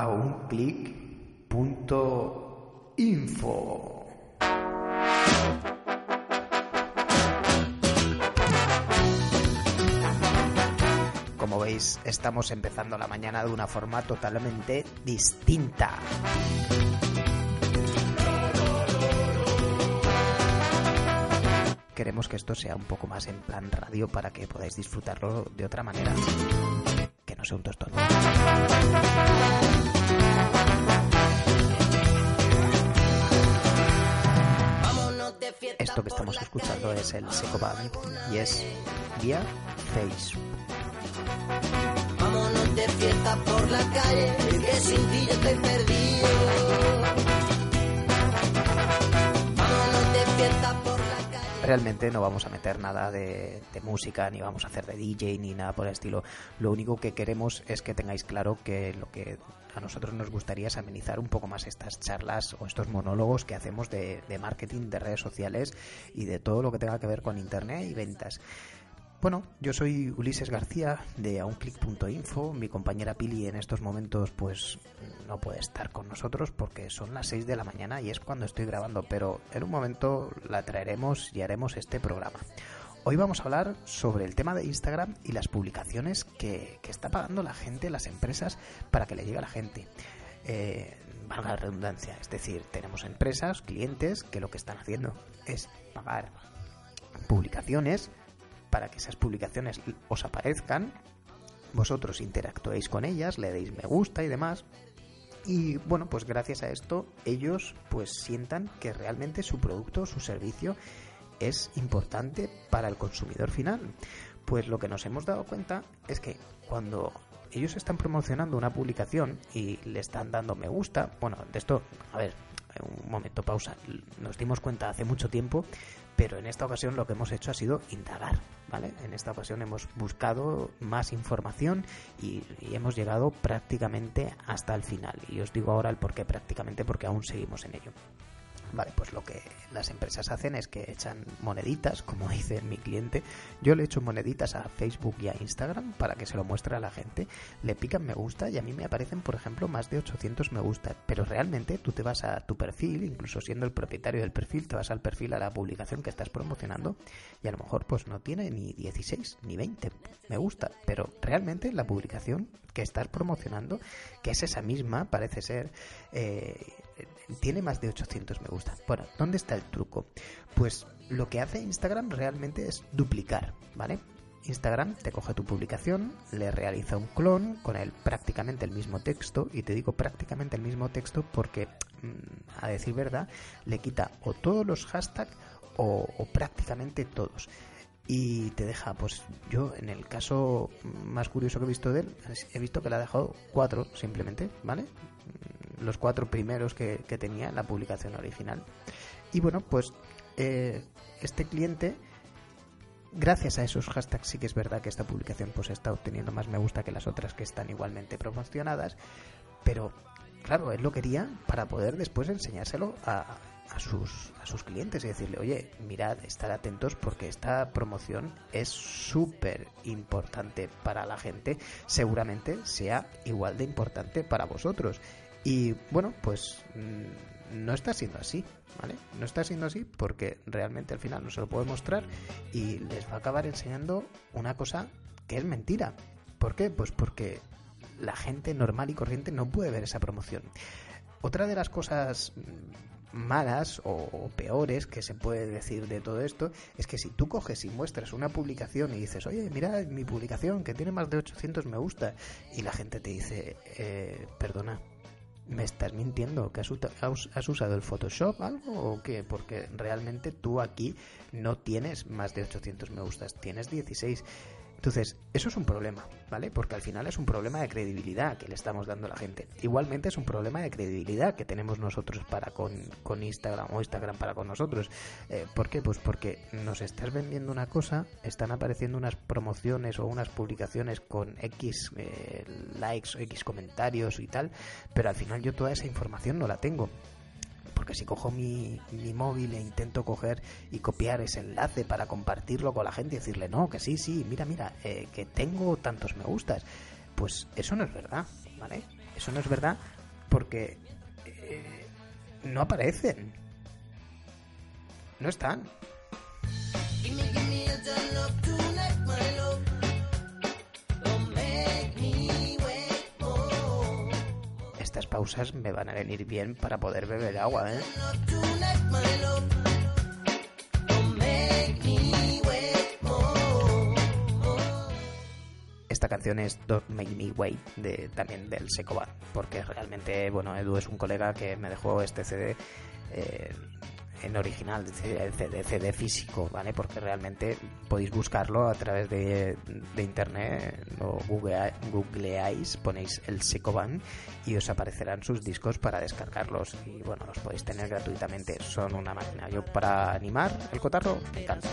a un clic punto info. Como veis, estamos empezando la mañana de una forma totalmente distinta. Queremos que esto sea un poco más en plan radio para que podáis disfrutarlo de otra manera. No sea un tostón. Esto que estamos escuchando es el Seco Band y es vía Facebook. Vámonos de fiesta por la calle, que sin ti yo estoy perdido. Realmente no vamos a meter nada de, música, ni vamos a hacer de DJ, ni nada por el estilo. Lo único que queremos es que tengáis claro que lo que a nosotros nos gustaría es amenizar un poco más estas charlas o estos monólogos que hacemos de, de marketing, de redes sociales y de todo lo que tenga que ver con Internet y ventas. Bueno, yo soy Ulises García de aunclick.info. Mi compañera Pili en estos momentos pues no puede estar con nosotros porque son las 6 de la mañana y es cuando estoy grabando, pero en un momento la traeremos y haremos este programa. Hoy vamos a hablar sobre el tema de Instagram y las publicaciones que, que está pagando la gente, las empresas, para que le llegue a la gente. Eh, valga la redundancia, es decir, tenemos empresas, clientes, que lo que están haciendo es pagar publicaciones para que esas publicaciones os aparezcan, vosotros interactuéis con ellas, le deis me gusta y demás. Y bueno, pues gracias a esto ellos pues sientan que realmente su producto, su servicio es importante para el consumidor final. Pues lo que nos hemos dado cuenta es que cuando ellos están promocionando una publicación y le están dando me gusta, bueno, de esto, a ver, un momento, pausa, nos dimos cuenta hace mucho tiempo, pero en esta ocasión lo que hemos hecho ha sido indagar, En esta ocasión hemos buscado más información y, y hemos llegado prácticamente hasta el final. Y os digo ahora el por qué prácticamente, porque aún seguimos en ello. Vale, pues lo que las empresas hacen es que echan moneditas, como dice mi cliente. Yo le echo moneditas a Facebook y a Instagram para que se lo muestre a la gente. Le pican me gusta y a mí me aparecen, por ejemplo, más de 800 me gusta. Pero realmente tú te vas a tu perfil, incluso siendo el propietario del perfil, te vas al perfil a la publicación que estás promocionando y a lo mejor pues no tiene ni 16 ni 20 me gusta. Pero realmente la publicación que estás promocionando, que es esa misma, parece ser, eh, tiene más de 800 me gusta. Bueno, ¿dónde está el truco? Pues lo que hace Instagram realmente es duplicar, ¿vale? Instagram te coge tu publicación, le realiza un clon con el prácticamente el mismo texto, y te digo prácticamente el mismo texto porque, mm, a decir verdad, le quita o todos los hashtags o, o prácticamente todos y te deja, pues yo en el caso más curioso que he visto de él, he visto que le ha dejado cuatro simplemente, ¿vale? Los cuatro primeros que, que tenía en la publicación original. Y bueno, pues eh, este cliente, gracias a esos hashtags, sí que es verdad que esta publicación pues está obteniendo más me gusta que las otras que están igualmente promocionadas, pero claro, él lo quería para poder después enseñárselo a, a sus, a sus clientes y decirle, oye, mirad, estar atentos porque esta promoción es súper importante para la gente, seguramente sea igual de importante para vosotros. Y bueno, pues mm, no está siendo así, ¿vale? No está siendo así porque realmente al final no se lo puede mostrar y les va a acabar enseñando una cosa que es mentira. ¿Por qué? Pues porque la gente normal y corriente no puede ver esa promoción. Otra de las cosas malas o, peores que se puede decir de todo esto es que si tú coges y muestras una publicación y dices, oye, mira mi publicación que tiene más de 800 me gusta y la gente te dice, eh, perdona, ¿me estás mintiendo? ¿Que has, has, usado el Photoshop algo o qué? Porque realmente tú aquí no tienes más de 800 me gustas, tienes 16. Entonces, eso es un problema, ¿vale? Porque al final es un problema de credibilidad que le estamos dando a la gente. Igualmente es un problema de credibilidad que tenemos nosotros para con, con Instagram o Instagram para con nosotros. Eh, ¿Por qué? Pues porque nos estás vendiendo una cosa, están apareciendo unas promociones o unas publicaciones con X eh, likes o X comentarios y tal, pero al final yo toda esa información no la tengo porque si cojo mi, mi, móvil e intento coger y copiar ese enlace para compartirlo con la gente y decirle, no, que sí, sí, mira, mira, eh, que tengo tantos me gustas, pues eso no es verdad, ¿vale? Eso no es verdad porque eh, no aparecen. No están. Pausas me van a venir bien para poder beber agua, ¿eh? esta canción es Don't Make Me Wait, de, también del Secobar, porque realmente, bueno, Edu es un colega que me dejó este CD eh, en original, CD, CD, físico, ¿vale? Porque realmente podéis buscarlo a través de, de internet, o google, googleáis, ponéis el Secoban y os aparecerán sus discos para descargarlos y bueno, los podéis tener gratuitamente. Son una máquina. Yo para animar el cotarro me encanta.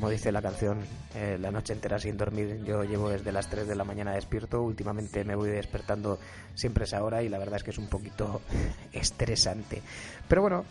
Como dice la canción, eh, la noche entera sin dormir, yo llevo desde las 3 de la mañana despierto, últimamente me voy despertando siempre esa hora y la verdad es que es un poquito estresante. Pero bueno,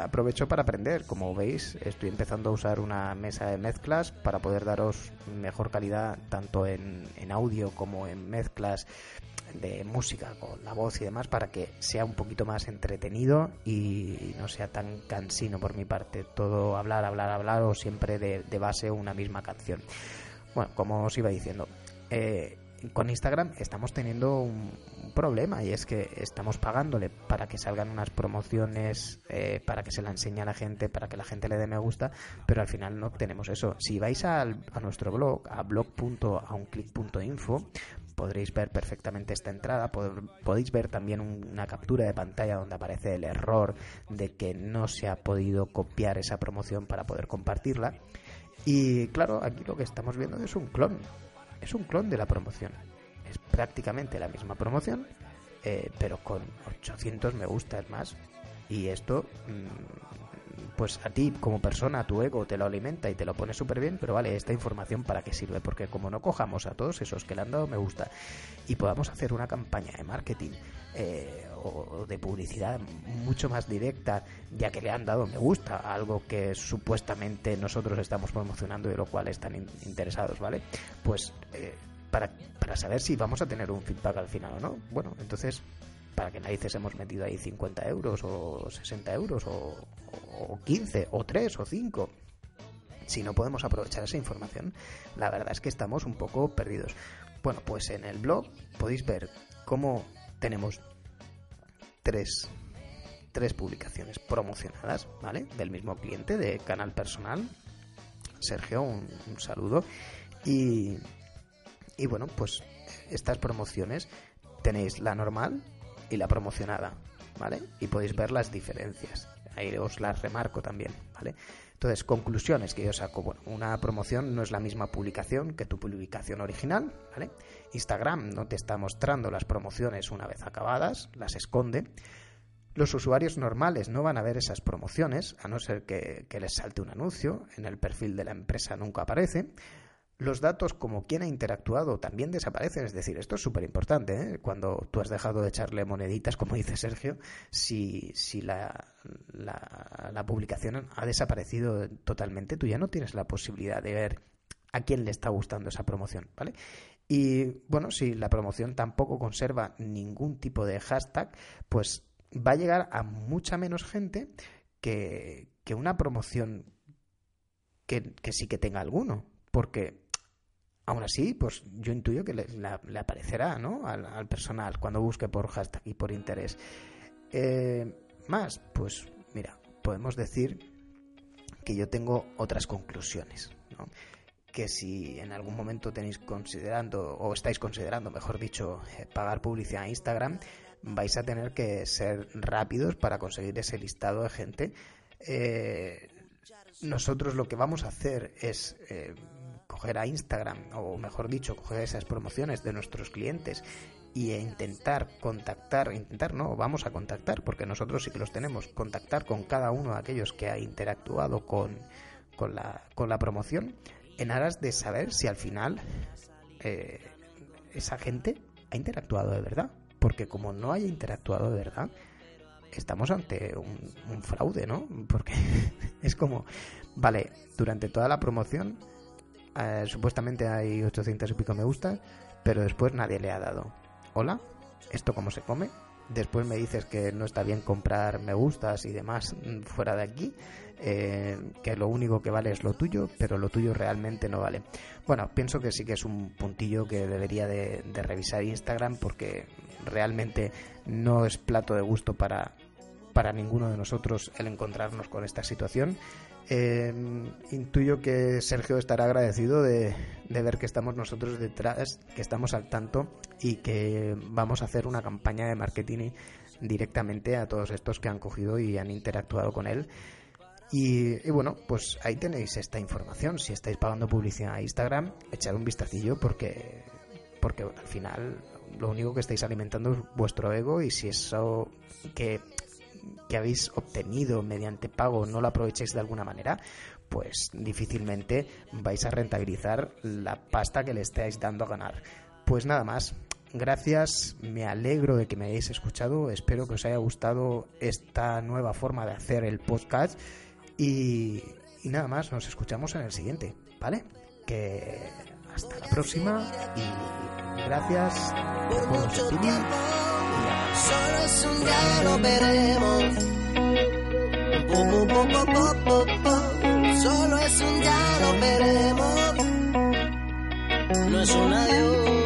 aprovecho para aprender, como veis, estoy empezando a usar una mesa de mezclas para poder daros mejor calidad tanto en audio como en mezclas de música con la voz y demás para que sea un poquito más entretenido y no sea tan cansino por mi parte todo hablar, hablar, hablar o siempre de, base una misma canción. Bueno, como os iba diciendo, eh, con Instagram estamos teniendo un, problema y es que estamos pagándole para que salgan unas promociones, eh, para que se la enseñe a la gente, para que la gente le dé me gusta, pero al final no obtenemos eso. Si vais a nuestro blog, a blog.aunclick.info, podréis ver perfectamente esta entrada. podéis ver también una captura de pantalla donde aparece el error de que no se ha podido copiar esa promoción para poder compartirla. Y claro, aquí lo que estamos viendo es un clon. Es un clon de la promoción. Es prácticamente la misma promoción, eh, pero con 800 me gustas más. Y esto mm, pues a ti como persona, tu ego te lo alimenta y te lo pone súper bien, pero vale, esta información para qué sirve, porque como no cojamos a todos esos que le han dado me gusta y podamos hacer una campaña de marketing eh, o de publicidad mucho más directa, ya que le han dado me gusta, algo que supuestamente nosotros estamos promocionando y de lo cual están interesados, ¿vale? Pues eh, para, para saber si vamos a tener un feedback al final o no. Bueno, entonces para que narices hemos metido ahí 50 euros o 60 euros o, o 15 o 3 o 5 si no podemos aprovechar esa información, la verdad es que estamos un poco perdidos. Bueno, pues en el blog podéis ver cómo tenemos tres, tres publicaciones promocionadas, ¿vale? Del mismo cliente, de canal personal. Sergio, un, un saludo. Y, y bueno, pues estas promociones tenéis la normal, y la promocionada, ¿vale? Y podéis ver las diferencias. Ahí os las remarco también, ¿vale? Entonces, conclusiones que yo saco. Bueno, una promoción no es la misma publicación que tu publicación original, ¿vale? Instagram no te está mostrando las promociones una vez acabadas, las esconde. Los usuarios normales no van a ver esas promociones, a no ser que, que les salte un anuncio. En el perfil de la empresa nunca aparece los datos como quien ha interactuado también desaparecen. Es decir, esto es súper importante. ¿eh? Cuando tú has dejado de echarle moneditas, como dice Sergio, si, si la, la, publicación ha desaparecido totalmente, tú ya no tienes la posibilidad de ver a quién le está gustando esa promoción, ¿vale? Y bueno, si la promoción tampoco conserva ningún tipo de hashtag, pues va a llegar a mucha menos gente que, que una promoción que, que sí que tenga alguno. Porque Aún así, pues yo intuyo que le, aparecerá ¿no? al, personal cuando busque por hashtag y por interés. Eh, más, pues mira, podemos decir que yo tengo otras conclusiones. Que si en algún momento tenéis considerando, o estáis considerando, mejor dicho, eh, pagar publicidad a Instagram, vais a tener que ser rápidos para conseguir ese listado de gente. Eh, nosotros lo que vamos a hacer es a Instagram, o mejor dicho, coger esas promociones de nuestros clientes e intentar contactar, intentar no, vamos a contactar, porque nosotros sí que los tenemos, contactar con cada uno de aquellos que ha interactuado con, con, la, con la promoción, en aras de saber si al final eh, esa gente ha interactuado de verdad. Porque como no haya interactuado de verdad, estamos ante un, fraude, ¿no? Porque es como, vale, durante toda la promoción eh, supuestamente hay 800 y pico me gusta, pero después nadie le ha dado. Hola, ¿esto cómo se come? Después me dices que no está bien comprar me gustas y demás fuera de aquí, eh, que lo único que vale es lo tuyo, pero lo tuyo realmente no vale. Bueno, pienso que sí que es un puntillo que debería de, revisar Instagram porque realmente no es plato de gusto para, para ninguno de nosotros el encontrarnos con esta situación. Eh, intuyo que Sergio estará agradecido de, de, ver que estamos nosotros detrás, que estamos al tanto y que vamos a hacer una campaña de marketing directamente a todos estos que han cogido y han interactuado con él. Y, bueno, pues ahí tenéis esta información. Si estáis pagando publicidad a Instagram, echad un vistacillo porque, porque al final lo único que estáis alimentando es vuestro ego y si eso que, que habéis obtenido mediante pago no lo aprovechéis de alguna manera, pues difícilmente vais a rentabilizar la pasta que le estáis dando a ganar. Pues nada más, gracias, me alegro de que me hayáis escuchado, espero que os haya gustado esta nueva forma de hacer el podcast y, nada más, nos escuchamos en el siguiente, ¿vale? Que hasta la próxima y gracias por. Solo es un ya lo veremos. Solo es un ya lo veremos. No es un adiós.